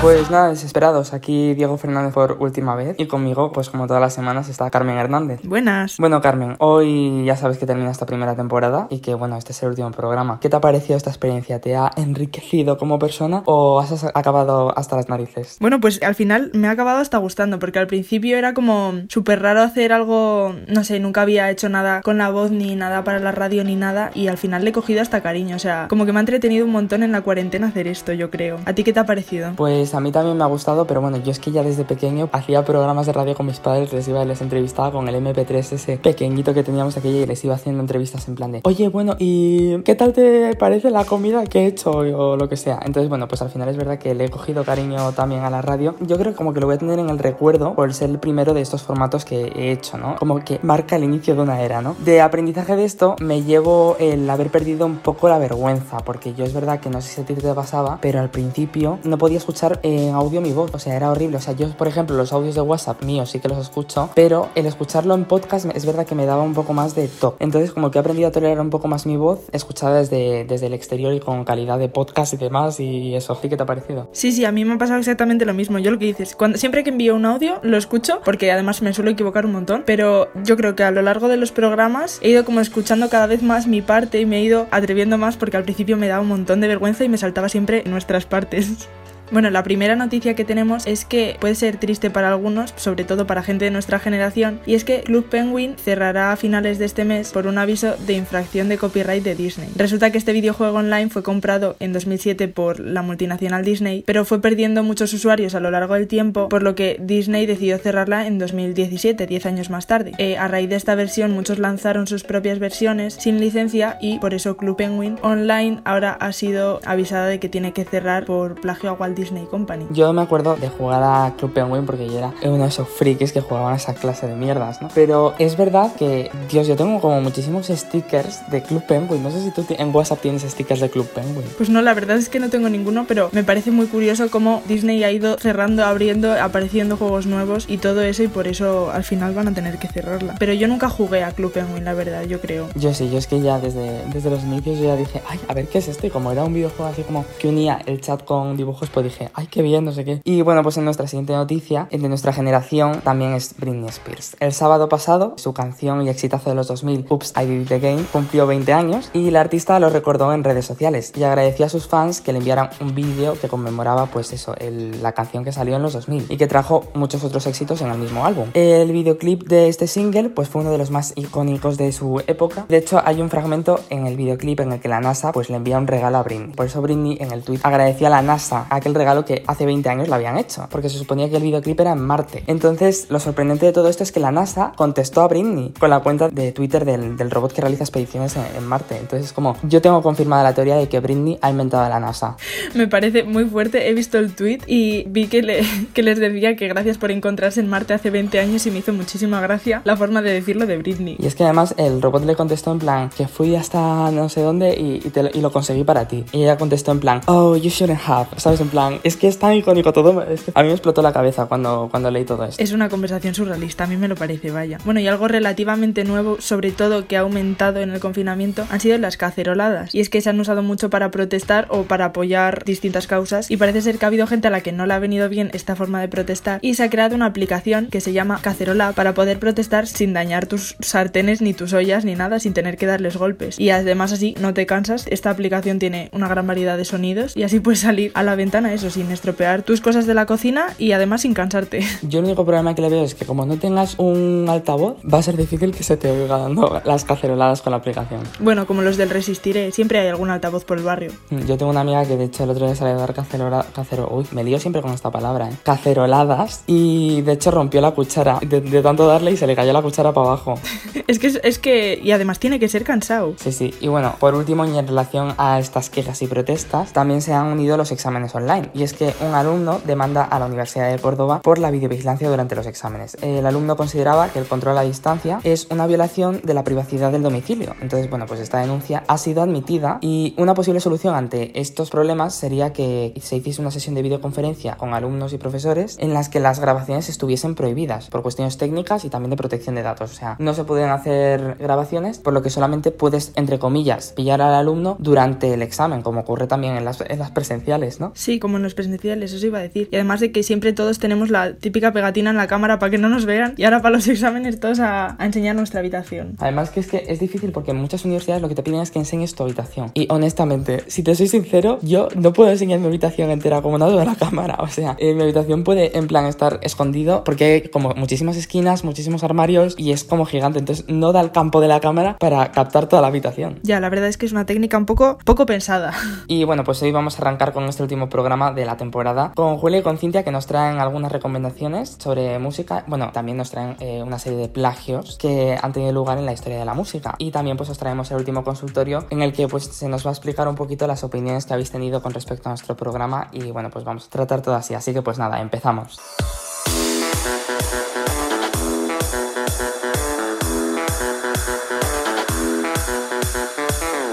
Pues nada, desesperados. Aquí Diego Fernández por última vez. Y conmigo, pues como todas las semanas, está Carmen Hernández. Buenas. Bueno, Carmen, hoy ya sabes que termina esta primera temporada y que, bueno, este es el último programa. ¿Qué te ha parecido esta experiencia? ¿Te ha enriquecido como persona o has acabado hasta las narices? Bueno, pues al final me ha acabado hasta gustando, porque al principio era como súper raro hacer algo, no sé, nunca había hecho nada con la voz ni nada para la radio ni nada y al final le he cogido hasta cariño. O sea, como que me ha entretenido un montón en la cuarentena hacer esto, yo creo. ¿A ti qué te ha parecido? Pues a mí también me ha gustado, pero bueno, yo es que ya desde pequeño hacía programas de radio con mis padres, les iba y les entrevistaba con el MP3 ese pequeñito que teníamos aquella y les iba haciendo entrevistas en plan de, oye, bueno, ¿y qué tal te parece la comida que he hecho o lo que sea? Entonces, bueno, pues al final es verdad que le he cogido cariño también a la radio. Yo creo que como que lo voy a tener en el recuerdo por ser el primero de estos formatos que he hecho, ¿no? Como que marca el inicio de una era, ¿no? De aprendizaje de esto me llevo el haber perdido un poco la vergüenza, porque yo es verdad que no sé si a ti te pasaba, pero al principio no podía escuchar en audio mi voz, o sea, era horrible. O sea, yo, por ejemplo, los audios de WhatsApp míos sí que los escucho, pero el escucharlo en podcast es verdad que me daba un poco más de toque. Entonces, como que he aprendido a tolerar un poco más mi voz, escuchada desde, desde el exterior y con calidad de podcast y demás, y eso, ¿sí que te ha parecido? Sí, sí, a mí me ha pasado exactamente lo mismo. Yo lo que dices, cuando, siempre que envío un audio, lo escucho, porque además me suelo equivocar un montón, pero yo creo que a lo largo de los programas he ido como escuchando cada vez más mi parte y me he ido atreviendo más porque al principio me daba un montón de vergüenza y me saltaba siempre nuestras partes. Bueno, la primera noticia que tenemos es que puede ser triste para algunos, sobre todo para gente de nuestra generación, y es que Club Penguin cerrará a finales de este mes por un aviso de infracción de copyright de Disney. Resulta que este videojuego online fue comprado en 2007 por la multinacional Disney, pero fue perdiendo muchos usuarios a lo largo del tiempo, por lo que Disney decidió cerrarla en 2017, 10 años más tarde. Eh, a raíz de esta versión, muchos lanzaron sus propias versiones sin licencia y por eso Club Penguin Online ahora ha sido avisada de que tiene que cerrar por plagio a Walt Disney Company. Yo me acuerdo de jugar a Club Penguin porque yo era uno de esos frikis que jugaban a esa clase de mierdas, ¿no? Pero es verdad que, Dios, yo tengo como muchísimos stickers de Club Penguin. No sé si tú en WhatsApp tienes stickers de Club Penguin. Pues no, la verdad es que no tengo ninguno, pero me parece muy curioso cómo Disney ha ido cerrando, abriendo, apareciendo juegos nuevos y todo eso y por eso al final van a tener que cerrarla. Pero yo nunca jugué a Club Penguin, la verdad, yo creo. Yo sí, yo es que ya desde, desde los inicios yo ya dije, ay, a ver qué es esto. Y como era un videojuego así como que unía el chat con dibujos, pues dije, ay, qué bien, no sé qué. Y bueno, pues en nuestra siguiente noticia, de nuestra generación, también es Britney Spears. El sábado pasado, su canción y exitazo de los 2000, Oops, I Did It Again, cumplió 20 años y la artista lo recordó en redes sociales y agradeció a sus fans que le enviaran un vídeo que conmemoraba, pues eso, la canción que salió en los 2000 y que trajo muchos otros éxitos en el mismo álbum. El videoclip de este single, pues fue uno de los más icónicos de su época. De hecho, hay un fragmento en el videoclip en el que la NASA, pues le envía un regalo a Britney. Por eso Britney en el tweet agradeció a la NASA aquel regalo que hace 20 años lo habían hecho, porque se suponía que el videoclip era en Marte. Entonces, lo sorprendente de todo esto es que la NASA contestó a Britney con la cuenta de Twitter del, del robot que realiza expediciones en, en, Marte. Entonces, es como, yo tengo confirmada la teoría de que Britney ha inventado a la NASA. Me parece muy fuerte, he visto el tweet y vi que, le, que les decía que gracias por encontrarse en Marte hace 20 años y me hizo muchísima gracia la forma de decirlo de Britney. Y es que además el robot le contestó en plan, que fui hasta no sé dónde y, y, te, y lo conseguí para ti. Y ella contestó en plan, oh, you shouldn't have, ¿sabes? En plan, es que es tan icónico todo, a mí me explotó la cabeza cuando, cuando leí todo esto. Es una conversación surrealista, a mí me lo parece, vaya. Bueno, y algo relativamente nuevo, sobre todo que ha aumentado en el confinamiento, han sido las caceroladas. Y es que se han usado mucho para protestar o para apoyar distintas causas. Y parece ser que ha habido gente a la que no le ha venido bien esta forma de protestar. Y se ha creado una aplicación que se llama Cacerola para poder protestar sin dañar tus sartenes, ni tus ollas, ni nada, sin tener que darles golpes. Y además así no te cansas. Esta aplicación tiene una gran variedad de sonidos y así puedes salir a la ventana, eso, sin estropear tus cosas de la cocina y además sin cansarte. Yo el único problema que le veo es que como no tengas un altavoz, va a ser difícil que se te oiga dando las caceroladas con la aplicación. Bueno, como los del Resistiré, siempre hay algún altavoz por el barrio. Yo tengo una amiga que de hecho el otro día salió a dar cacerola, cacero, uy, me lío siempre con esta palabra, ¿eh? caceroladas y de hecho rompió la cuchara de, de tanto darle y se le cayó la cuchara para abajo. es que es que y además tiene que ser cansado. Sí, sí. Y bueno, por último y en relación a estas quejas y protestas, también se han unido los exámenes y es que un alumno demanda a la Universidad de Córdoba por la videovigilancia durante los exámenes. El alumno consideraba que el control a distancia es una violación de la privacidad del domicilio. Entonces, bueno, pues esta denuncia ha sido admitida y una posible solución ante estos problemas sería que se hiciese una sesión de videoconferencia con alumnos y profesores en las que las grabaciones estuviesen prohibidas por cuestiones técnicas y también de protección de datos. O sea, no se pueden hacer grabaciones, por lo que solamente puedes, entre comillas, pillar al alumno durante el examen, como ocurre también en las, en las presenciales, ¿no? Sí, como como en los presenciales, eso iba a decir. Y además de que siempre todos tenemos la típica pegatina en la cámara para que no nos vean y ahora para los exámenes todos a, a enseñar nuestra habitación. Además que es que es difícil porque en muchas universidades lo que te piden es que enseñes tu habitación. Y honestamente, si te soy sincero, yo no puedo enseñar mi habitación entera como no de la cámara. O sea, eh, mi habitación puede en plan estar escondido porque hay como muchísimas esquinas, muchísimos armarios y es como gigante. Entonces no da el campo de la cámara para captar toda la habitación. Ya, la verdad es que es una técnica un poco, poco pensada. Y bueno, pues hoy vamos a arrancar con este último programa de la temporada con Julia y con Cintia que nos traen algunas recomendaciones sobre música. Bueno, también nos traen eh, una serie de plagios que han tenido lugar en la historia de la música. Y también pues os traemos el último consultorio en el que pues se nos va a explicar un poquito las opiniones que habéis tenido con respecto a nuestro programa y bueno, pues vamos a tratar todo así. Así que pues nada, empezamos.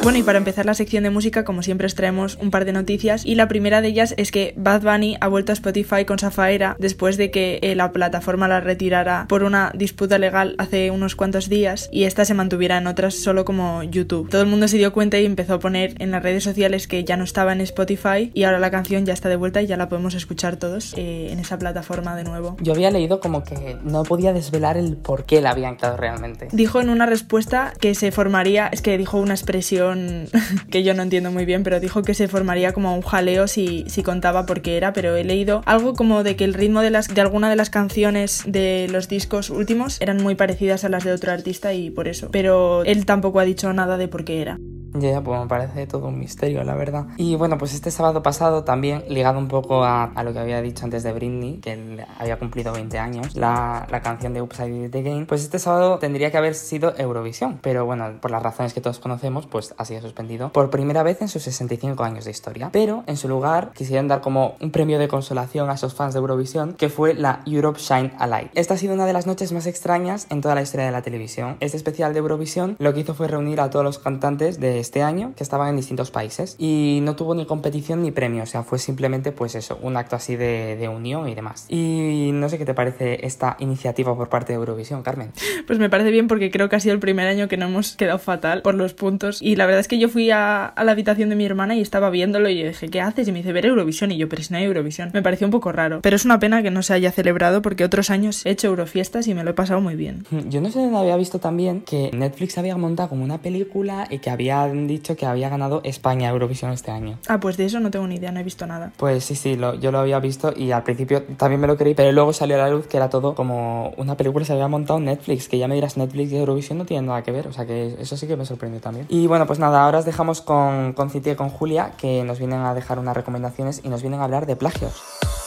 Bueno, y para empezar la sección de música, como siempre, os traemos un par de noticias. Y la primera de ellas es que Bad Bunny ha vuelto a Spotify con Safaera después de que eh, la plataforma la retirara por una disputa legal hace unos cuantos días y esta se mantuviera en otras solo como YouTube. Todo el mundo se dio cuenta y empezó a poner en las redes sociales que ya no estaba en Spotify y ahora la canción ya está de vuelta y ya la podemos escuchar todos eh, en esa plataforma de nuevo. Yo había leído como que no podía desvelar el por qué la habían quedado realmente. Dijo en una respuesta que se formaría, es que dijo una expresión que yo no entiendo muy bien, pero dijo que se formaría como un jaleo si, si contaba por qué era, pero he leído algo como de que el ritmo de, las, de alguna de las canciones de los discos últimos eran muy parecidas a las de otro artista y por eso, pero él tampoco ha dicho nada de por qué era. Ya, pues me parece todo un misterio, la verdad. Y bueno, pues este sábado pasado también, ligado un poco a, lo que había dicho antes de Britney, que había cumplido 20 años, la, la canción de Upside It Again, pues este sábado tendría que haber sido Eurovisión, pero bueno, por las razones que todos conocemos, pues ha sido suspendido por primera vez en sus 65 años de historia. Pero en su lugar quisieron dar como un premio de consolación a esos fans de Eurovisión, que fue la Europe Shine Alive. Esta ha sido una de las noches más extrañas en toda la historia de la televisión. Este especial de Eurovisión lo que hizo fue reunir a todos los cantantes de este año que estaban en distintos países y no tuvo ni competición ni premio, o sea, fue simplemente pues eso, un acto así de, de unión y demás. Y no sé qué te parece esta iniciativa por parte de Eurovisión, Carmen. Pues me parece bien porque creo que ha sido el primer año que no hemos quedado fatal por los puntos y la verdad es que yo fui a, a la habitación de mi hermana y estaba viéndolo y yo dije, ¿qué haces? Y me dice, ver Eurovisión y yo, pero si no hay Eurovisión. Me pareció un poco raro, pero es una pena que no se haya celebrado porque otros años he hecho Eurofiestas y me lo he pasado muy bien. Yo no sé dónde había visto también que Netflix había montado como una película y que habían dicho que había ganado España Eurovisión este año. Ah, pues de eso no tengo ni idea, no he visto nada. Pues sí, sí, lo, yo lo había visto y al principio también me lo creí, pero luego salió a la luz que era todo como una película que se había montado en Netflix, que ya me dirás Netflix y Eurovisión no tienen nada que ver, o sea que eso sí que me sorprendió también. Y bueno, pues nada, ahora os dejamos con, con Cintia y con Julia, que nos vienen a dejar unas recomendaciones y nos vienen a hablar de plagios.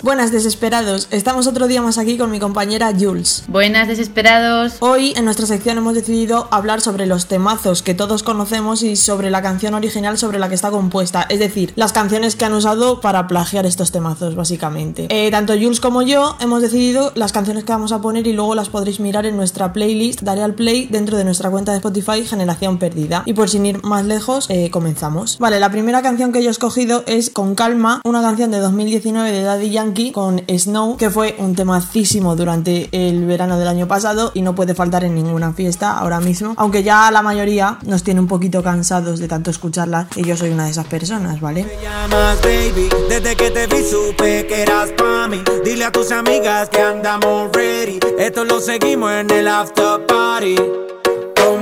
Buenas desesperados, estamos otro día más aquí con mi compañera Jules. Buenas desesperados. Hoy en nuestra sección hemos decidido hablar sobre los temazos que todos conocemos y sobre la canción original sobre la que está compuesta, es decir, las canciones que han usado para plagiar estos temazos básicamente. Eh, tanto Jules como yo hemos decidido las canciones que vamos a poner y luego las podréis mirar en nuestra playlist, daré al play dentro de nuestra cuenta de Spotify Generación Perdida. Y por sin ir más lejos, eh, comenzamos. Vale, la primera canción que yo he escogido es Con Calma, una canción de 2019 de Daddy Yankee con Snow, que fue un temacísimo durante el verano del año pasado y no puede faltar en ninguna fiesta ahora mismo, aunque ya la mayoría nos tiene un poquito cansados de tanto escucharla y yo soy una de esas personas, ¿vale? Me llamas baby, desde que te vi supe que eras pa' mí. Dile a tus amigas que andamos ready. Esto lo seguimos en el after party.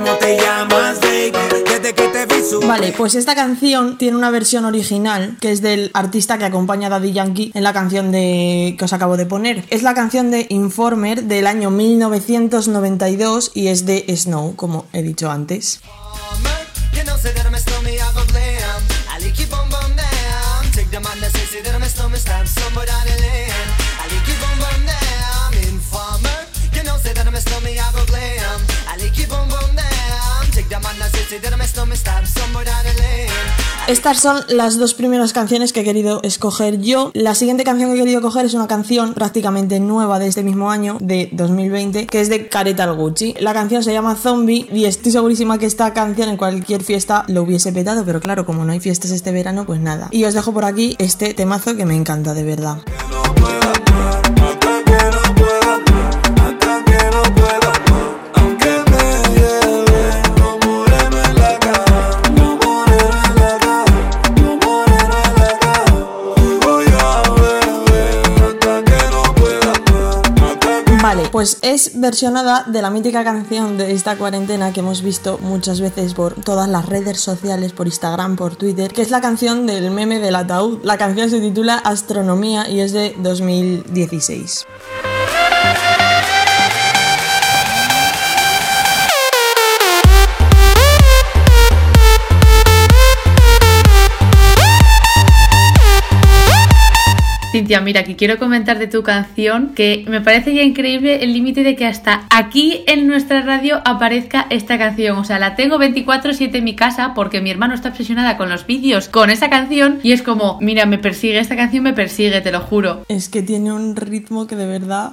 ¿Cómo te llamas baby? Desde que te vi. Vale, pues esta canción tiene una versión original que es del artista que acompaña a Daddy Yankee en la canción de que os acabo de poner. Es la canción de Informer del año 1992 y es de Snow, como he dicho antes. Estas son las dos primeras canciones que he querido escoger yo. La siguiente canción que he querido coger es una canción prácticamente nueva de este mismo año, de 2020, que es de Careta al Gucci. La canción se llama Zombie y estoy segurísima que esta canción en cualquier fiesta lo hubiese petado, pero claro, como no hay fiestas este verano, pues nada. Y os dejo por aquí este temazo que me encanta de verdad. Pues es versionada de la mítica canción de esta cuarentena que hemos visto muchas veces por todas las redes sociales, por Instagram, por Twitter, que es la canción del meme del ataúd. La canción se titula Astronomía y es de 2016. Cintia, mira, que quiero comentar de tu canción que me parece ya increíble el límite de que hasta aquí en nuestra radio aparezca esta canción. O sea, la tengo 24/7 en mi casa porque mi hermano está obsesionada con los vídeos con esa canción y es como, mira, me persigue, esta canción me persigue, te lo juro. Es que tiene un ritmo que de verdad...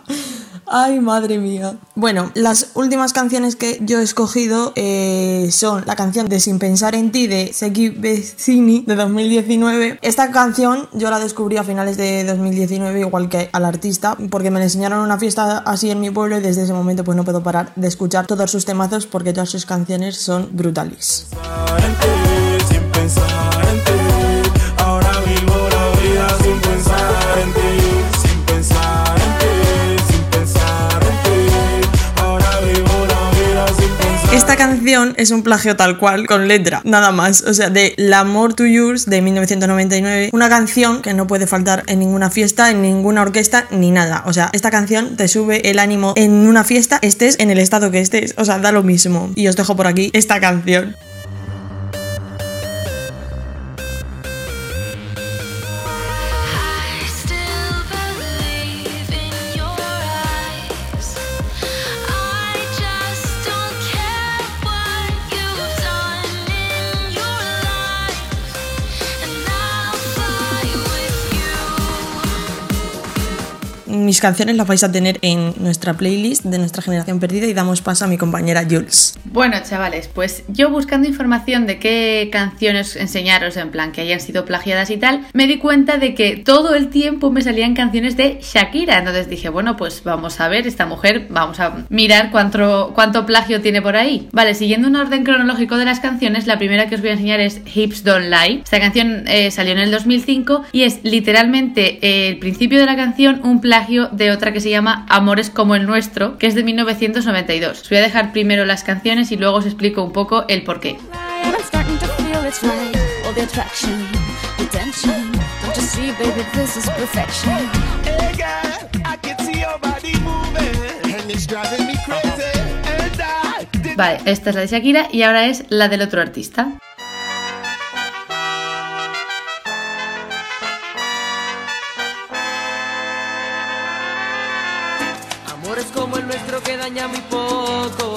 Ay, madre mía. Bueno, las últimas canciones que yo he escogido eh, son la canción de Sin Pensar en Ti de Seki Vecini de 2019. Esta canción yo la descubrí a finales de 2019, igual que al artista, porque me la enseñaron en una fiesta así en mi pueblo y desde ese momento pues no puedo parar de escuchar todos sus temazos porque todas sus canciones son brutales. pensar en ti, sin pensar Esta canción es un plagio tal cual, con letra, nada más. O sea, de L'Amour to Yours de 1999. Una canción que no puede faltar en ninguna fiesta, en ninguna orquesta, ni nada. O sea, esta canción te sube el ánimo en una fiesta, estés en el estado que estés. O sea, da lo mismo. Y os dejo por aquí esta canción. Mis canciones las vais a tener en nuestra playlist de nuestra generación perdida y damos paso a mi compañera Jules. Bueno, chavales, pues yo buscando información de qué canciones enseñaros, en plan que hayan sido plagiadas y tal, me di cuenta de que todo el tiempo me salían canciones de Shakira. Entonces dije, bueno, pues vamos a ver esta mujer, vamos a mirar cuánto, cuánto plagio tiene por ahí. Vale, siguiendo un orden cronológico de las canciones, la primera que os voy a enseñar es Hips Don't Lie. Esta canción eh, salió en el 2005 y es literalmente eh, el principio de la canción un plagio de otra que se llama Amores como el nuestro, que es de 1992. Os voy a dejar primero las canciones y luego os explico un poco el porqué. Vale, esta es la de Shakira y ahora es la del otro artista. Daña muy pocos.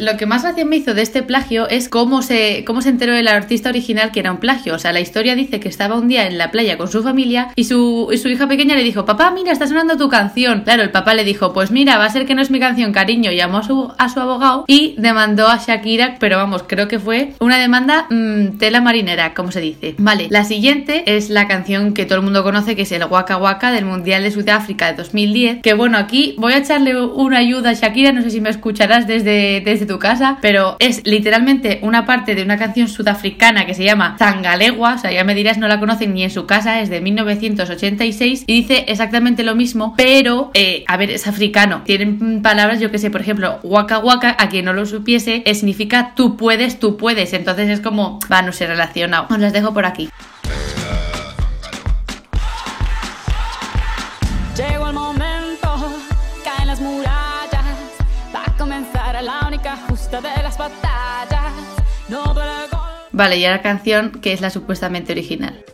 Lo que más gracia me hizo de este plagio es cómo se, cómo se enteró el artista original que era un plagio. O sea, la historia dice que estaba un día en la playa con su familia y su, y su hija pequeña le dijo, papá, mira, está sonando tu canción. Claro, el papá le dijo, pues mira, va a ser que no es mi canción, cariño. Llamó a su, a su abogado y demandó a Shakira, pero vamos, creo que fue una demanda mm, tela marinera, como se dice. Vale, la siguiente es la canción que todo el mundo conoce, que es el Waka Waka del Mundial de Sudáfrica de 2010. Que bueno, aquí voy a echarle una ayuda a Shakira, no sé si me escucharás desde, desde tu casa, pero es literalmente una parte de una canción sudafricana que se llama Zangalegua, o sea, ya me dirás, no la conocen ni en su casa, es de 1986 y dice exactamente lo mismo, pero, eh, a ver, es africano. Tienen palabras, yo que sé, por ejemplo, Waka Waka, a quien no lo supiese, significa tú puedes, tú puedes, entonces es como, va, no se relaciona. Os las dejo por aquí. Única justa de las batallas. No duele el gol. Vale, y ahora la canción que es la supuestamente original.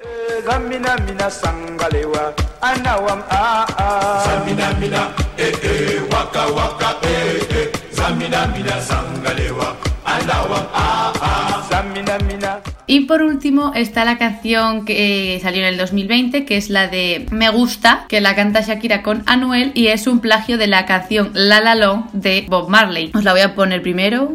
Y por último está la canción que eh, salió en el 2020, que es la de Me Gusta, que la canta Shakira con Anuel y es un plagio de la canción La La Long de Bob Marley. Os la voy a poner primero.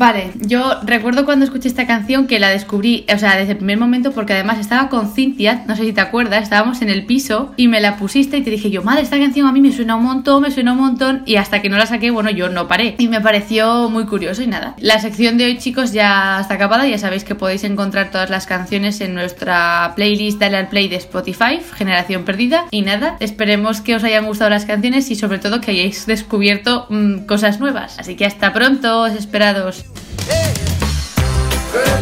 Vale, yo recuerdo cuando escuché esta canción que la descubrí, o sea, desde el primer momento, porque además estaba con Cintia, no sé si te acuerdas, estábamos en el piso y me la pusiste y te dije yo, madre, esta canción a mí me suena un montón, me suena un montón, y hasta que no la saqué, bueno, yo no paré. Y me pareció muy curioso y nada. La sección de hoy, chicos, ya está acabada, ya sabéis que podéis encontrar todas las canciones en nuestra playlist Dale al Play de Spotify, Generación Perdida. Y nada, esperemos que os hayan gustado las canciones y sobre todo que hayáis descubierto mm, cosas nuevas. Así que hasta pronto, esperados. Hey.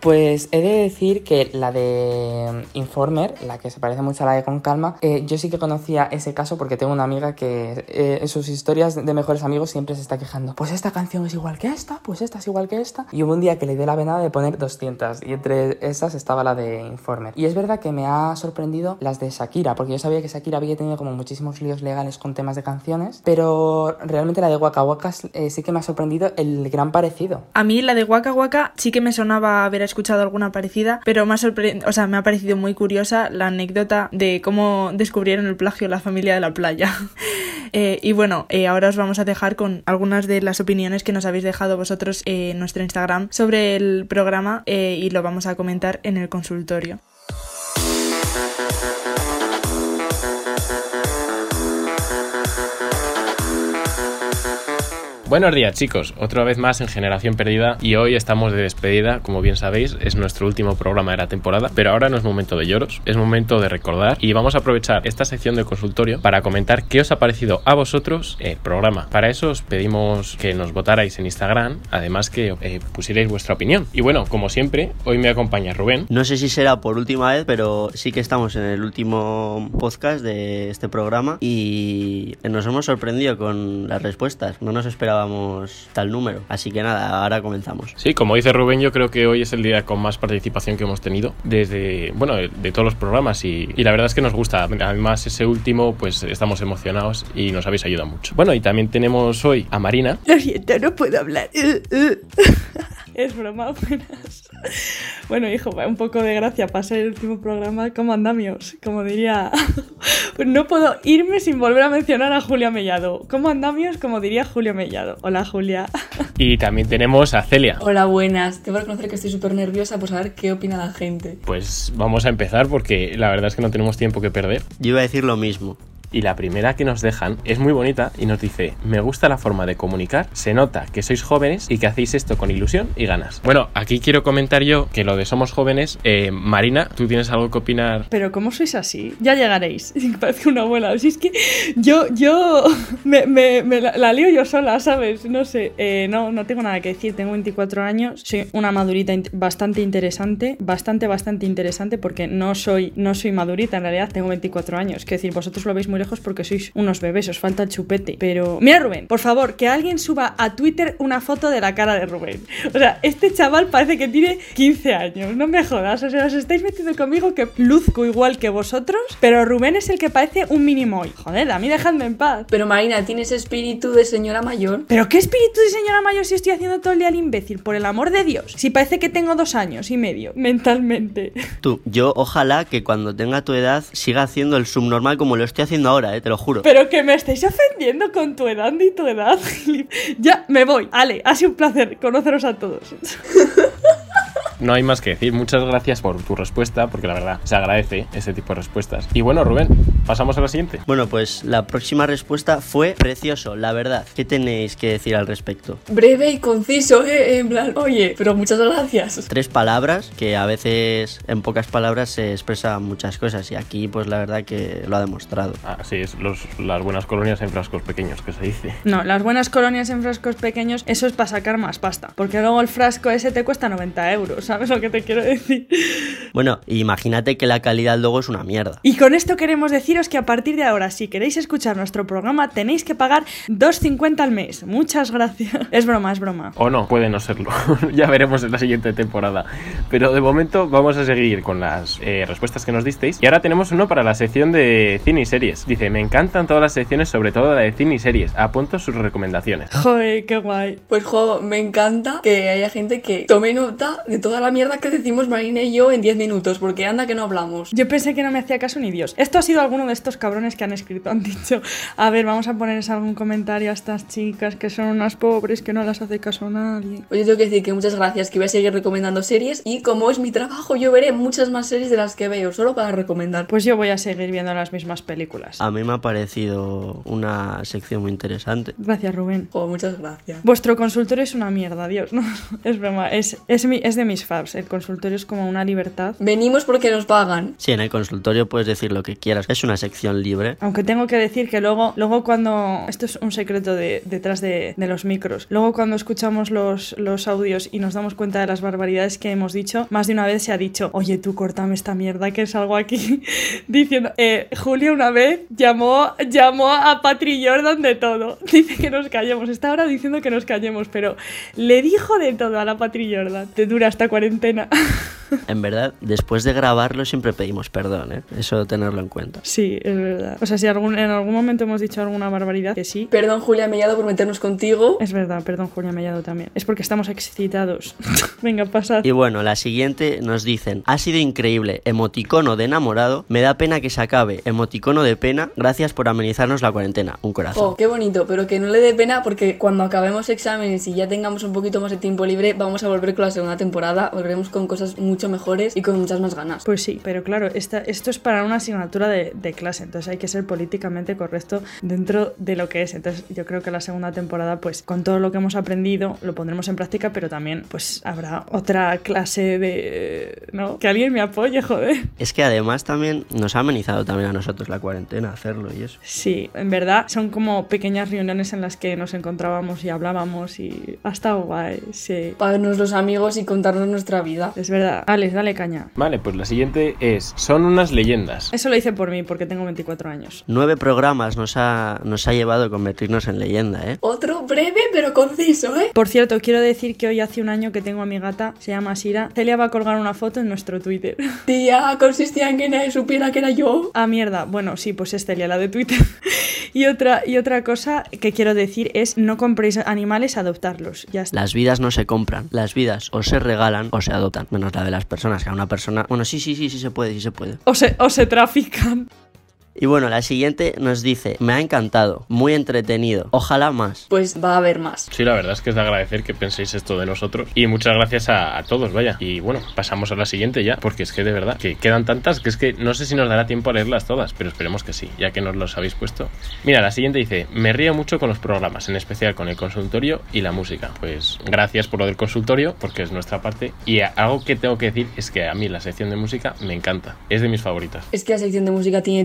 Pues he de decir que la de Informer, la que se parece mucho a la de Con Calma, eh, yo sí que conocía ese caso porque tengo una amiga que eh, en sus historias de mejores amigos siempre se está quejando. Pues esta canción es igual que esta, pues esta es igual que esta. Y hubo un día que le di la venada de poner 200 y entre esas estaba la de Informer. Y es verdad que me ha sorprendido las de Shakira, porque yo sabía que Shakira había tenido como muchísimos líos legales con temas de canciones, pero realmente la de Waka Waka eh, sí que me ha sorprendido el gran parecido. A mí la de Waka Waka sí que me sonaba haber escuchado alguna parecida, pero me ha, me ha parecido muy curiosa la anécdota de cómo descubrieron el plagio la familia de la playa. Eh, y bueno, eh, ahora os vamos a dejar con algunas de las opiniones que nos habéis dejado vosotros en nuestro Instagram sobre el programa eh, y lo vamos a comentar en el consultorio. Buenos días chicos, otra vez más en Generación Perdida y hoy estamos de despedida, como bien sabéis, es nuestro último programa de la temporada, pero ahora no es momento de lloros, es momento de recordar y vamos a aprovechar esta sección del consultorio para comentar qué os ha parecido a vosotros el programa. Para eso os pedimos que nos votarais en Instagram, además que eh, pusierais vuestra opinión. Y bueno, como siempre, hoy me acompaña Rubén. No sé si será por última vez, pero sí que estamos en el último podcast de este programa y nos hemos sorprendido con las respuestas. No nos esperábamos tal número. Así que nada, ahora comenzamos. Sí, como dice Rubén, yo creo que hoy es el día con más participación que hemos tenido desde, bueno, de, de todos los programas y, y la verdad es que nos gusta. Además, ese último, pues estamos emocionados y nos habéis ayudado mucho. Bueno, y también tenemos hoy a Marina. Lo siento, no puedo hablar. Es broma, buenas. Bueno, hijo, un poco de gracia para ser el último programa como andamios, como diría. Pues no puedo irme sin volver a mencionar a Julia Mellado. Como andamios, como diría Julio Mellado. Hola, Julia. Y también tenemos a Celia. Hola, buenas. Te voy a reconocer que estoy súper nerviosa por saber qué opina la gente. Pues vamos a empezar porque la verdad es que no tenemos tiempo que perder. Yo iba a decir lo mismo. Y la primera que nos dejan es muy bonita y nos dice, me gusta la forma de comunicar, se nota que sois jóvenes y que hacéis esto con ilusión y ganas. Bueno, aquí quiero comentar yo que lo de somos jóvenes, eh, Marina, ¿tú tienes algo que opinar? Pero ¿cómo sois así? Ya llegaréis. Parece una abuela. Si es que yo, yo me, la, la lío yo sola, ¿sabes? No sé. Eh, no, no tengo nada que decir. Tengo 24 años. Soy una madurita bastante interesante. Bastante, bastante interesante porque no soy, no soy madurita en realidad. Tengo 24 años. Quiero decir, vosotros lo veis muy lejos porque sois unos bebés. Os falta el chupete. Pero mira, Rubén, por favor, que alguien suba a Twitter una foto de la cara de Rubén. O sea, este chaval parece que tiene 15 años. No me jodas. O sea, os estáis metiendo conmigo que luzco igual que vosotros. Pero Rubén es el que parece un mínimo hoy. Joder, a mí dejadme en paz. Pero Marina, tienes espíritu de señora mayor. ¿Pero qué espíritu de señora mayor si estoy haciendo todo el día el imbécil? Por el amor de Dios. Si parece que tengo dos años y medio, mentalmente. Tú, yo ojalá que cuando tenga tu edad siga haciendo el subnormal como lo estoy haciendo ahora, eh, te lo juro. Pero que me estáis ofendiendo con tu edad ni tu edad. ya, me voy. Ale, ha sido un placer conoceros a todos. No hay más que decir, muchas gracias por tu respuesta, porque la verdad se agradece ese tipo de respuestas. Y bueno, Rubén, pasamos a la siguiente. Bueno, pues la próxima respuesta fue precioso, la verdad. ¿Qué tenéis que decir al respecto? Breve y conciso, eh. En plan, oye, pero muchas gracias. Tres palabras que a veces en pocas palabras se expresan muchas cosas y aquí pues la verdad que lo ha demostrado. Así es, los, las buenas colonias en frascos pequeños, que se dice. No, las buenas colonias en frascos pequeños, eso es para sacar más pasta. Porque luego el frasco ese te cuesta 90 euros, ¿sabes lo que te quiero decir? Bueno, imagínate que la calidad luego es una mierda. Y con esto queremos deciros que a partir de ahora, si queréis escuchar nuestro programa, tenéis que pagar 2,50 al mes. Muchas gracias. Es broma, es broma. O no, puede no serlo. ya veremos en la siguiente temporada. Pero de momento vamos a seguir con las eh, respuestas que nos disteis. Y ahora tenemos uno para la sección de cine y series. Dice, me encantan todas las secciones, sobre todo la de cine y series. Apunto sus recomendaciones. Joder, qué guay. Pues, jo, me encanta que haya gente que tome nota de toda la mierda que decimos Marina y yo en 10 minutos, porque anda que no hablamos. Yo pensé que no me hacía caso ni Dios. Esto ha sido alguno de estos cabrones que han escrito. Han dicho, a ver, vamos a ponerles algún comentario a estas chicas que son unas pobres, que no las hace caso a nadie. Oye, tengo que decir que muchas gracias, que voy a seguir recomendando series y como es mi trabajo, yo veré muchas más series de las que veo, solo para recomendar. Pues yo voy a seguir viendo las mismas películas. A mí me ha parecido una sección muy interesante. Gracias, Rubén. Oh, muchas gracias. Vuestro consultorio es una mierda, Dios, no. Es broma, es, es, mi- es de mis El consultorio es como una libertad. Venimos porque nos pagan. Sí, en el consultorio puedes decir lo que quieras. Es una sección libre. Aunque tengo que decir que luego, luego cuando. Esto es un secreto de, detrás de, de los micros. Luego, cuando escuchamos los, los audios y nos damos cuenta de las barbaridades que hemos dicho, más de una vez se ha dicho: Oye, tú córtame esta mierda que salgo aquí diciendo. Eh, Julia una vez llamó, llamó a Patri Jordan de todo. Dice que nos callemos. Está ahora diciendo que nos callemos, pero le dijo de todo a la Patri Jordan. Te dura esta cuarentena. En verdad, después de grabarlo siempre pedimos perdón, ¿eh? Eso tenerlo en cuenta. Sí, es verdad. O sea, si algún, en algún momento hemos dicho alguna barbaridad, que sí. Perdón, Julia Mellado, por meternos contigo. Es verdad, perdón, Julia Mellado también. Es porque estamos excitados. Venga, pasad. Y bueno, la siguiente nos dicen, ha sido increíble, emoticono de enamorado, me da pena que se acabe, emoticono de pena, gracias por amenizarnos la cuarentena, un corazón. Oh, qué bonito, pero que no le dé pena porque cuando acabemos exámenes y ya tengamos un poquito más de tiempo libre, vamos a volver con la segunda temporada, volveremos con cosas mucho mejores y con muchas más ganas. Pues sí, pero claro, esta, esto es para una asignatura de, de clase, entonces hay que ser políticamente correcto dentro de lo que es. Entonces yo creo que la segunda temporada, pues con todo lo que hemos aprendido, lo pondremos en práctica, pero también pues habrá otra clase de... ¿no? Que alguien me apoye, joder. Es que además también nos ha amenizado también a nosotros la cuarentena hacerlo y eso. Sí, en verdad son como pequeñas reuniones en las que nos encontrábamos y hablábamos y ha estado guay, sí. Para vernos los amigos y contarnos nuestra vida. Es verdad. Alex, dale caña. Vale, pues la siguiente es, son unas leyendas. Eso lo hice por mí, porque tengo 24 años. Nueve programas nos ha, nos ha llevado a convertirnos en leyenda, ¿eh? Otro breve pero conciso, ¿eh? Por cierto, quiero decir que hoy hace un año que tengo a mi gata, se llama Sira. Celia va a colgar una foto en nuestro Twitter. Tía, consistía en que nadie supiera que era yo. Ah, mierda. Bueno, sí, pues es Celia, la de Twitter. y, otra, y otra cosa que quiero decir es no compréis animales, adoptarlos. Ya está. Las vidas no se compran, las vidas o se regalan o se adoptan, menos la de las personas, que a una persona... Bueno, sí, sí, sí, sí se puede, sí se puede. O se, o se trafican. Y bueno, la siguiente nos dice, me ha encantado, muy entretenido, ojalá más. Pues va a haber más. Sí, la verdad es que es de agradecer que penséis esto de nosotros. Y muchas gracias a, a todos, vaya. Y bueno, pasamos a la siguiente ya, porque es que de verdad, que quedan tantas que es que no sé si nos dará tiempo a leerlas todas, pero esperemos que sí, ya que nos los habéis puesto. Mira, la siguiente dice, me río mucho con los programas, en especial con el consultorio y la música. Pues gracias por lo del consultorio, porque es nuestra parte. Y algo que tengo que decir es que a mí la sección de música me encanta, es de mis favoritas. Es que la sección de música tiene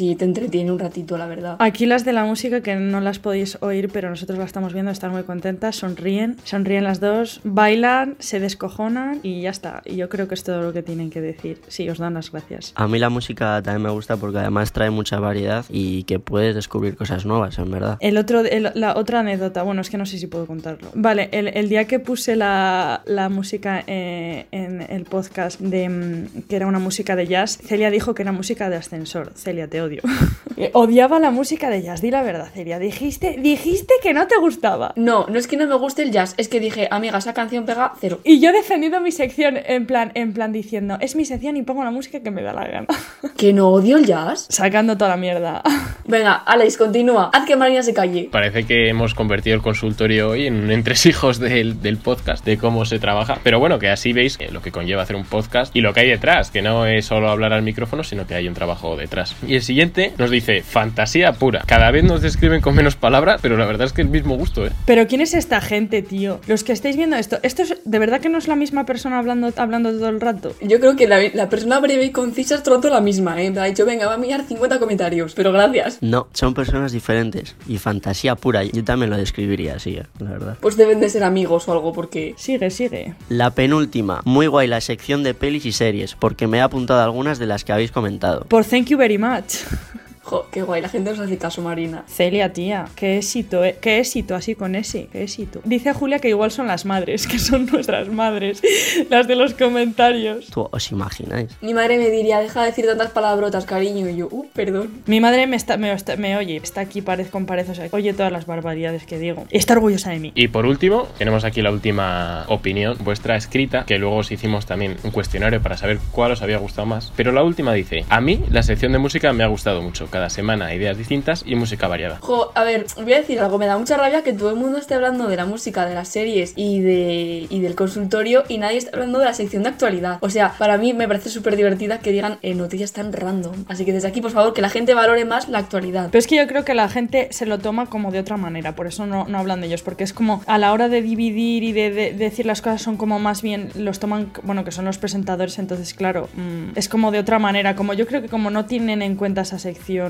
y te entretiene un ratito, la verdad. Aquí las de la música que no las podéis oír, pero nosotros las estamos viendo, están muy contentas, sonríen, sonríen las dos, bailan, se descojonan y ya está. Y yo creo que es todo lo que tienen que decir. Sí, os dan las gracias. A mí la música también me gusta porque además trae mucha variedad y que puedes descubrir cosas nuevas, en verdad. El otro, el- la otra anécdota, bueno, es que no sé si puedo contarlo. Vale, el, el día que puse la, la música eh, en el podcast de mm, que era una música de jazz, Celia dijo que era música de ascensor. Celia, te odio. Eh, Odiaba la música de jazz, di la verdad, Celia. Dijiste, dijiste que no te gustaba. No, no es que no me guste el jazz, es que dije, amiga, esa canción pega cero. Y yo he defendido mi sección en plan, en plan diciendo, es mi sección y pongo la música que me da la gana. ¿Que no odio el jazz? Sacando toda la mierda. Venga, Alex, continúa. Haz que Marina se calle. Parece que hemos convertido el consultorio hoy en un entresijos del, del podcast, de cómo se trabaja. Pero bueno, que así veis eh, lo que conlleva hacer un podcast y lo que hay detrás, que no es solo hablar al micrófono, sino que hay un trabajo detrás. Y el siguiente nos dice, fantasía pura. Cada vez nos describen con menos palabras, pero la verdad es que el mismo gusto, ¿eh? Pero ¿quién es esta gente, tío? Los que estáis viendo esto, ¿esto es de verdad que no es la misma persona hablando, hablando todo el rato? Yo creo que la, la persona breve y concisa es todo la misma, ¿eh? Me ha dicho, venga, va a mirar 50 comentarios, pero gracias. No, son personas diferentes y fantasía pura. Yo también lo describiría así, eh, la verdad. Pues deben de ser amigos o algo, porque... Sigue, sigue. La penúltima, muy guay la sección de pelis y series, porque me he apuntado algunas de las que habéis comentado. Por thank you very much. not Jo, qué guay, la gente nos hace caso, Marina. Celia, tía, qué éxito, eh, qué éxito, así con ese, qué éxito. Dice Julia que igual son las madres, que son nuestras madres, las de los comentarios. ¿Tú os imagináis? Mi madre me diría, deja de decir tantas palabrotas, cariño. Y yo, uh, perdón. Mi madre me, está, me, está- me oye, está aquí parez con o sea, oye todas las barbaridades que digo. Está orgullosa de mí. Y por último, tenemos aquí la última opinión, vuestra escrita, que luego os hicimos también un cuestionario para saber cuál os había gustado más. Pero la última dice, a mí la sección de música me ha gustado mucho, cada semana ideas distintas y música variada. Jo, a ver, voy a decir algo, me da mucha rabia que todo el mundo esté hablando de la música, de las series y, de, y del consultorio y nadie está hablando de la sección de actualidad. O sea, para mí me parece súper divertida que digan eh, noticias tan random. Así que desde aquí, por favor, que la gente valore más la actualidad. Pero es que yo creo que la gente se lo toma como de otra manera, por eso no, no hablan de ellos, porque es como a la hora de dividir y de, de- de decir las cosas son como más bien, los toman, bueno, que son los presentadores, entonces claro, mm, es como de otra manera, como yo creo que como no tienen en cuenta esa sección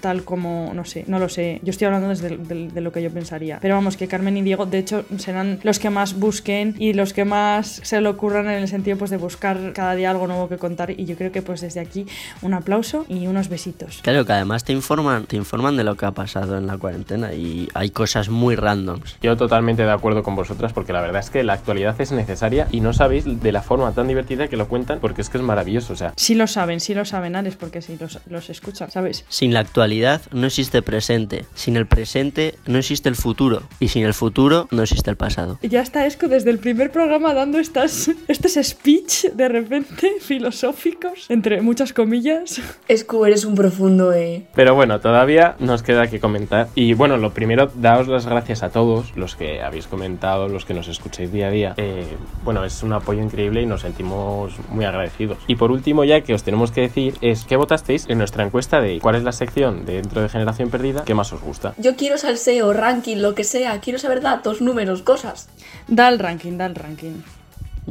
tal como, no sé, no lo sé, yo estoy hablando desde de, lo que yo pensaría, pero vamos, que Carmen y Diego de hecho serán los que más busquen y los que más se le ocurran en el sentido pues de buscar cada día algo nuevo que contar y yo creo que pues desde aquí un aplauso y unos besitos. Claro que además te informan, te informan de lo que ha pasado en la cuarentena y hay cosas muy randoms. Yo totalmente de acuerdo con vosotras porque la verdad es que la actualidad es necesaria y no sabéis de la forma tan divertida que lo cuentan porque es que es maravilloso, o sea, Sí lo saben, sí lo saben, Ares, porque sí los, los escuchan, ¿sabes? Sin la actualidad no existe presente, sin el presente no existe el futuro y sin el futuro no existe el pasado. Y Ya está Esco desde el primer programa dando estas, estos speech de repente filosóficos, entre muchas comillas. Escu, eres un profundo, eh. Pero bueno, todavía nos queda que comentar. Y bueno, lo primero, daos las gracias a todos los que habéis comentado, los que nos escucháis día a día. Eh, bueno, es un apoyo increíble y nos sentimos muy agradecidos. Y por último, ya que os tenemos que decir, es que votasteis en nuestra encuesta de cuál es la sección dentro de Generación Perdida que más os gusta. Yo quiero salseo, ranking, lo que sea. Quiero saber datos, números, cosas. Da el ranking, da el ranking.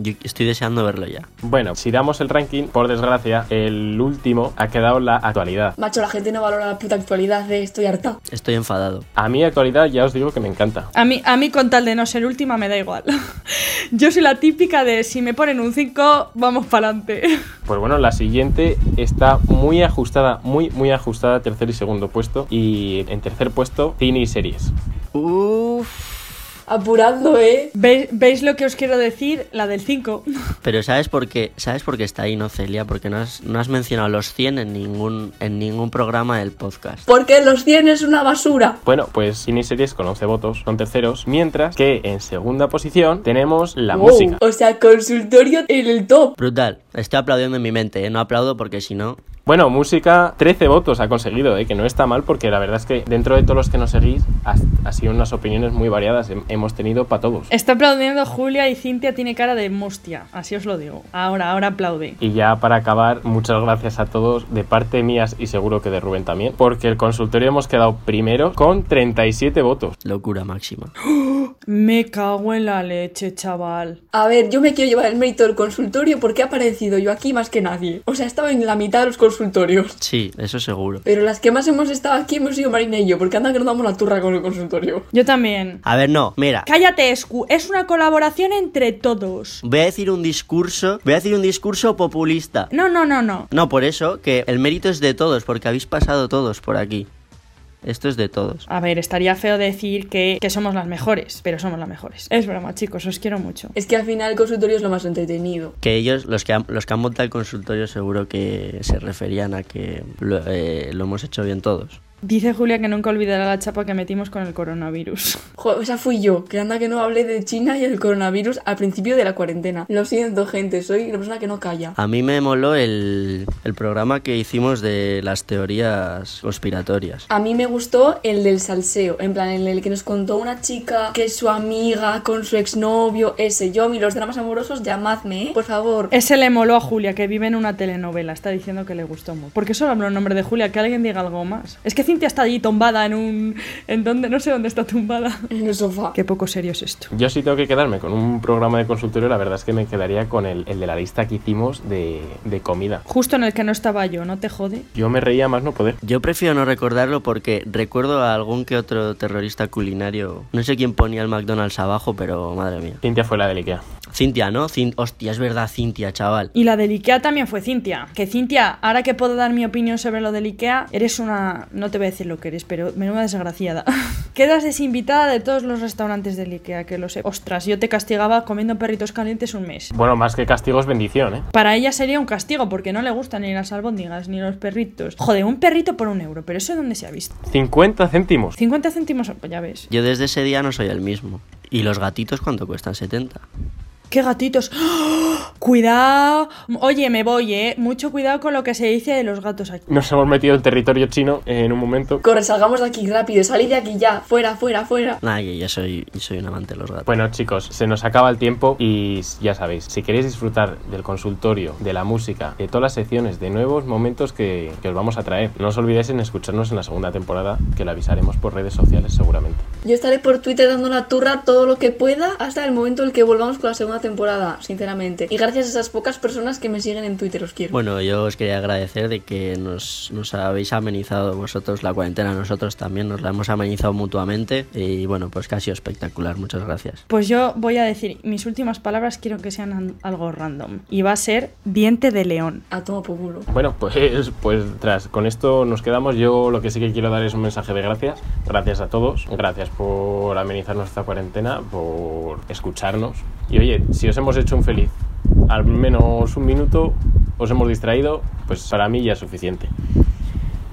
Yo estoy deseando verlo ya. Bueno, si damos el ranking, por desgracia, el último ha quedado la actualidad. Macho, la gente no valora la puta actualidad de estoy harta. Estoy enfadado. A mí actualidad ya os digo que me encanta. A mí, a mí con tal de no ser última me da igual. Yo soy la típica de si me ponen un 5, vamos para adelante. Pues bueno, la siguiente está muy ajustada, muy, muy ajustada, tercer y segundo puesto. Y en tercer puesto, cine y series. Uff. Apurando, eh. ¿Veis, veis lo que os quiero decir? La del 5. Pero ¿sabes por qué? ¿Sabes por qué está ahí, no, Celia? Porque no has, no has mencionado los 100 en ningún, en ningún programa del podcast. Porque los 100 es una basura. Bueno, pues cine y series con 11 votos, son terceros. Mientras que en segunda posición tenemos la Wow. música. O sea, consultorio en el top. Brutal. Estoy aplaudiendo en mi mente, ¿eh? No aplaudo porque si no... Bueno, música, 13 votos ha conseguido, ¿eh? que no está mal porque la verdad es que dentro de todos los que nos seguís ha, ha sido unas opiniones muy variadas. Hem- Hemos tenido para todos. Está aplaudiendo Julia y Cintia tiene cara de mustia, así os lo digo. Ahora, ahora aplaude. Y ya para acabar, muchas gracias a todos de parte mías y seguro que de Rubén también, porque el consultorio hemos quedado primero con 37 votos. Locura máxima. Me cago en la leche, chaval. A ver, yo me quiero llevar el mérito del consultorio porque he aparecido yo aquí más que nadie. O sea, he estado en la mitad de los consultorios. Sí, eso seguro. Pero las que más hemos estado aquí hemos sido Marina y yo, porque anda que nos damos la turra con el consultorio. Yo también. A ver, no, mira. Cállate, Escu, es una colaboración entre todos. Voy a decir un discurso, voy a decir un discurso populista. No, no, no, no. No, por eso que el mérito es de todos, porque habéis pasado todos por aquí. Esto es de todos. A ver, estaría feo decir que, que somos las mejores, pero somos las mejores. Es broma, chicos, os quiero mucho. Es que al final el consultorio es lo más entretenido. Que ellos, los que han, los que han montado el consultorio, seguro que se referían a que lo, eh, lo hemos hecho bien todos. Dice Julia que nunca olvidará la chapa que metimos con el coronavirus. Jo, esa fui yo, que anda que no hablé de China y el coronavirus al principio de la cuarentena. Lo siento, gente, soy una persona que no calla. A mí me moló el, el programa que hicimos de las teorías conspiratorias. A mí me gustó el del salseo, en plan, en el que nos contó una chica que es su amiga con su exnovio, ese. Yo, mí los dramas amorosos, llamadme, ¿eh? por favor. Ese le moló a Julia, que vive en una telenovela. Está diciendo que le gustó mucho. ¿Por qué solo hablo el nombre de Julia? Que alguien diga algo más. Es que Cintia está allí tumbada en un... ¿En dónde? No sé dónde está tumbada. En el sofá. Qué poco serio es esto. Yo sí tengo que quedarme con un programa de consultorio, la verdad es que me quedaría con el, el de la lista que hicimos de, de comida. Justo en el que no estaba yo, ¿no te jode? Yo me reía más no poder. Yo prefiero no recordarlo porque recuerdo a algún que otro terrorista culinario. No sé quién ponía el McDonald's abajo, pero madre mía. Cintia fue la del Ikea. Cintia, ¿no? Cin- Hostia, es verdad, Cintia, chaval. Y la del Ikea también fue Cintia. Que Cintia, ahora que puedo dar mi opinión sobre lo del Ikea, eres una... No te voy a decir lo que eres, pero menuda desgraciada. Quedas desinvitada de todos los restaurantes del Ikea, que lo sé. Ostras, yo te castigaba comiendo perritos calientes un mes. Bueno, más que castigo es bendición, ¿eh? Para ella sería un castigo, porque no le gustan ni las albóndigas ni los perritos. Joder, un perrito por un euro, pero eso dónde se ha visto. 50 céntimos. 50 céntimos, pues ya ves. Yo desde ese día no soy el mismo. ¿Y los gatitos cuánto cuestan? 70. ¡Qué gatitos! ¡Oh! Cuidado. Oye, me voy, eh. Mucho cuidado con lo que se dice de los gatos aquí. Nos hemos metido en territorio chino en un momento. Corre, salgamos de aquí rápido, salid de aquí ya, fuera, fuera, fuera. Nada, que yo soy, yo soy un amante de los gatos. Bueno chicos, se nos acaba el tiempo y ya sabéis, si queréis disfrutar del consultorio, de la música, de todas las secciones, de nuevos momentos que, que os vamos a traer, no os olvidéis en escucharnos en la segunda temporada, que lo avisaremos por redes sociales seguramente. Yo estaré por Twitter dando la turra todo lo que pueda hasta el momento en el que volvamos con la segunda temporada, sinceramente. Y gracias a esas pocas personas que me siguen en Twitter, os quiero. Bueno, yo os quería agradecer de que nos, nos habéis amenizado vosotros la cuarentena, nosotros también nos la hemos amenizado mutuamente y bueno, pues casi espectacular, muchas gracias. Pues yo voy a decir, mis últimas palabras quiero que sean an- algo random. Y va a ser diente de león. A toma por culo. Bueno, pues, pues tras con esto nos quedamos. Yo lo que sí que quiero dar es un mensaje de gracias. Gracias a todos. Gracias por amenizar nuestra cuarentena, por escucharnos. Y oye, si os hemos hecho un feliz al menos un minuto, os hemos distraído, pues para mí ya es suficiente.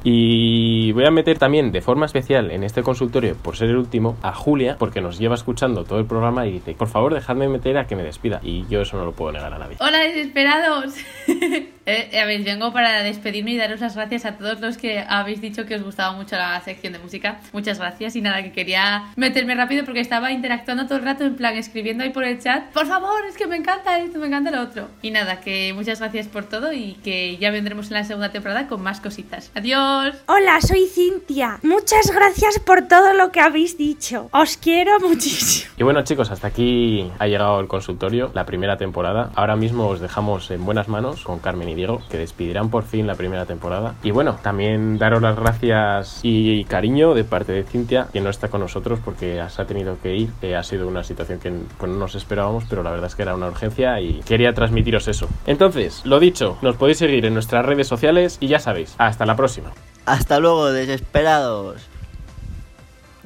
Y voy a meter también de forma especial en este consultorio, por ser el último, a Julia, porque nos lleva escuchando todo el programa y dice, por favor, dejadme meter a que me despida. Y yo eso no lo puedo negar a nadie. Hola desesperados. Eh, a ver, vengo para despedirme y daros las gracias a todos los que habéis dicho que os gustaba mucho la sección de música. Muchas gracias y nada, que quería meterme rápido porque estaba interactuando todo el rato en plan escribiendo ahí por el chat. Por favor, es que me encanta esto, me encanta lo otro. Y nada, que muchas gracias por todo y que ya vendremos en la segunda temporada con más cositas. Adiós. Hola, soy Cintia. Muchas gracias por todo lo que habéis dicho. Os quiero muchísimo. Y bueno chicos, hasta aquí ha llegado el consultorio, la primera temporada. Ahora mismo os dejamos en buenas manos con Carmen y Diego, que despedirán por fin la primera temporada. Y bueno, también daros las gracias y cariño de parte de Cintia, que no está con nosotros porque se ha tenido que ir. Eh, ha sido una situación que pues, no nos esperábamos, pero la verdad es que era una urgencia y quería transmitiros eso. Entonces, lo dicho, nos podéis seguir en nuestras redes sociales y ya sabéis, hasta la próxima. Hasta luego, desesperados.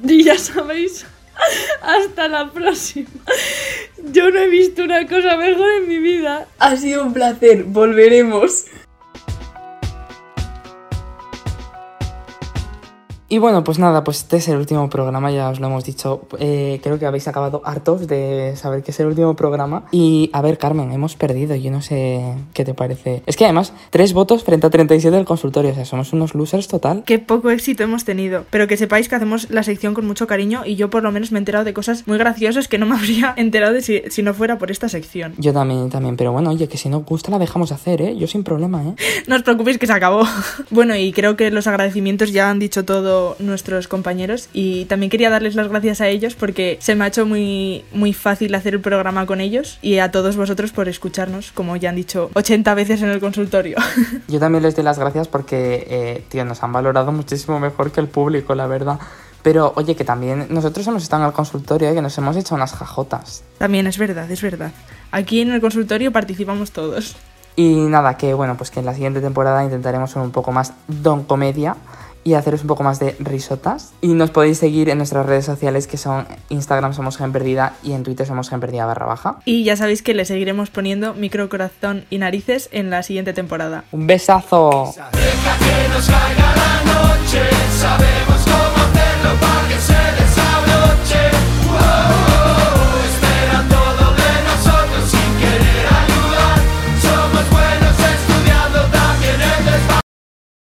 Y ya sabéis, hasta la próxima. Yo no he visto una cosa mejor en mi vida. Ha sido un placer, volveremos. Y bueno, pues nada, pues este es el último programa, ya os lo hemos dicho. Eh, creo que habéis acabado hartos de saber que es el último programa. Y a ver, Carmen, hemos perdido, yo no sé qué te parece. Es que además, tres votos frente a 37 del consultorio, o sea, somos unos losers total. Qué poco éxito hemos tenido. Pero que sepáis que hacemos la sección con mucho cariño y yo por lo menos me he enterado de cosas muy graciosas que no me habría enterado de si, si no fuera por esta sección. Yo también, también, pero bueno, oye, que si nos gusta la dejamos hacer, ¿eh? Yo sin problema, ¿eh? No os preocupéis que se acabó. bueno, y creo que los agradecimientos ya han dicho todo nuestros compañeros y también quería darles las gracias a ellos porque se me ha hecho muy, muy fácil hacer el programa con ellos y a todos vosotros por escucharnos, como ya han dicho 80 veces en el consultorio. Yo también les doy las gracias porque, eh, tío, nos han valorado muchísimo mejor que el público, la verdad. Pero, oye, que también nosotros hemos estado en el consultorio, ¿eh? que nos hemos hecho unas jajotas. también es verdad, es verdad. Aquí en el consultorio participamos todos. Y nada, que bueno, pues que en la siguiente temporada intentaremos ser un poco más don comedia y haceros un poco más de risotas. Y nos podéis seguir en nuestras redes sociales que son Instagram somos Gen Perdida y en Twitter somos Gen Perdida barra baja. Y ya sabéis que le seguiremos poniendo micro, corazón y narices en la siguiente temporada. ¡Un besazo! Deja que nos caiga la noche, sabemos cómo hacerlo para que sea